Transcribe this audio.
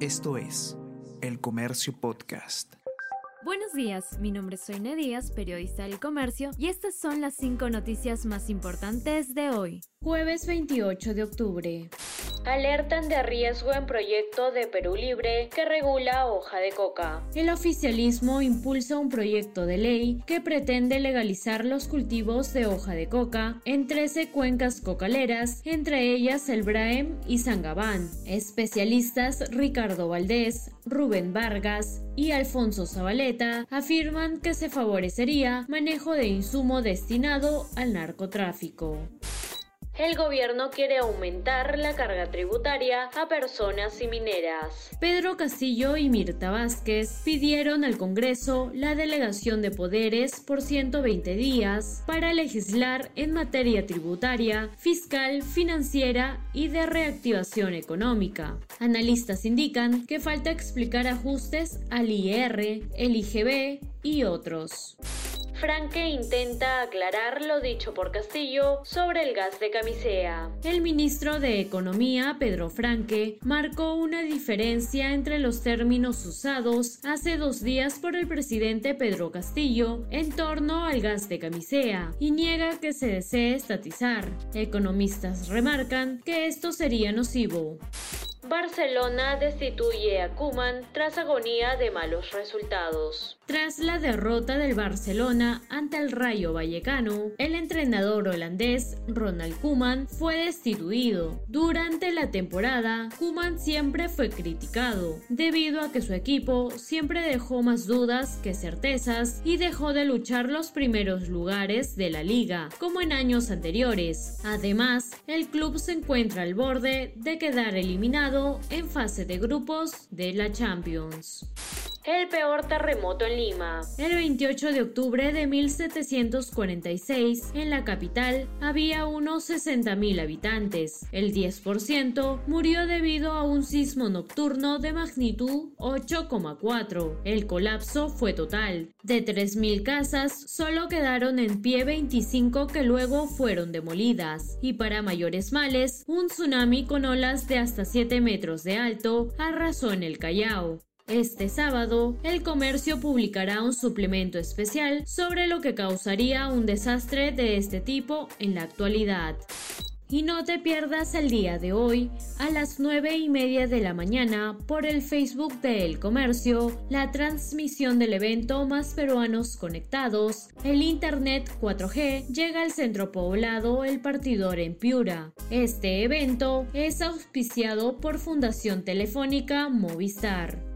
Esto es El Comercio Podcast. Buenos días, mi nombre es Soine Díaz, periodista del comercio, y estas son las cinco noticias más importantes de hoy. Jueves 28 de octubre. Alertan de riesgo en proyecto de Perú Libre que regula hoja de coca. El oficialismo impulsa un proyecto de ley que pretende legalizar los cultivos de hoja de coca en 13 cuencas cocaleras, entre ellas el Braem y Sangabán. Especialistas Ricardo Valdés, Rubén Vargas y Alfonso Zabaleta afirman que se favorecería manejo de insumo destinado al narcotráfico el gobierno quiere aumentar la carga tributaria a personas y mineras. Pedro Castillo y Mirta Vázquez pidieron al Congreso la delegación de poderes por 120 días para legislar en materia tributaria, fiscal, financiera y de reactivación económica. Analistas indican que falta explicar ajustes al IR, el IGB y otros. Franque intenta aclarar lo dicho por Castillo sobre el gas de camisea. El ministro de Economía, Pedro Franque, marcó una diferencia entre los términos usados hace dos días por el presidente Pedro Castillo en torno al gas de camisea y niega que se desee estatizar. Economistas remarcan que esto sería nocivo. Barcelona destituye a Kuman tras agonía de malos resultados. Tras la derrota del Barcelona ante el Rayo Vallecano, el entrenador holandés Ronald Koeman fue destituido. Durante la temporada, Koeman siempre fue criticado, debido a que su equipo siempre dejó más dudas que certezas y dejó de luchar los primeros lugares de la liga, como en años anteriores. Además, el club se encuentra al borde de quedar en fase de grupos de la Champions el peor terremoto en Lima. El 28 de octubre de 1746, en la capital, había unos 60.000 habitantes. El 10% murió debido a un sismo nocturno de magnitud 8,4. El colapso fue total. De 3.000 casas, solo quedaron en pie 25 que luego fueron demolidas. Y para mayores males, un tsunami con olas de hasta 7 metros de alto arrasó en el Callao. Este sábado, el comercio publicará un suplemento especial sobre lo que causaría un desastre de este tipo en la actualidad. Y no te pierdas el día de hoy, a las 9 y media de la mañana, por el Facebook de El Comercio, la transmisión del evento Más Peruanos Conectados. El Internet 4G llega al centro poblado El Partidor en Piura. Este evento es auspiciado por Fundación Telefónica Movistar.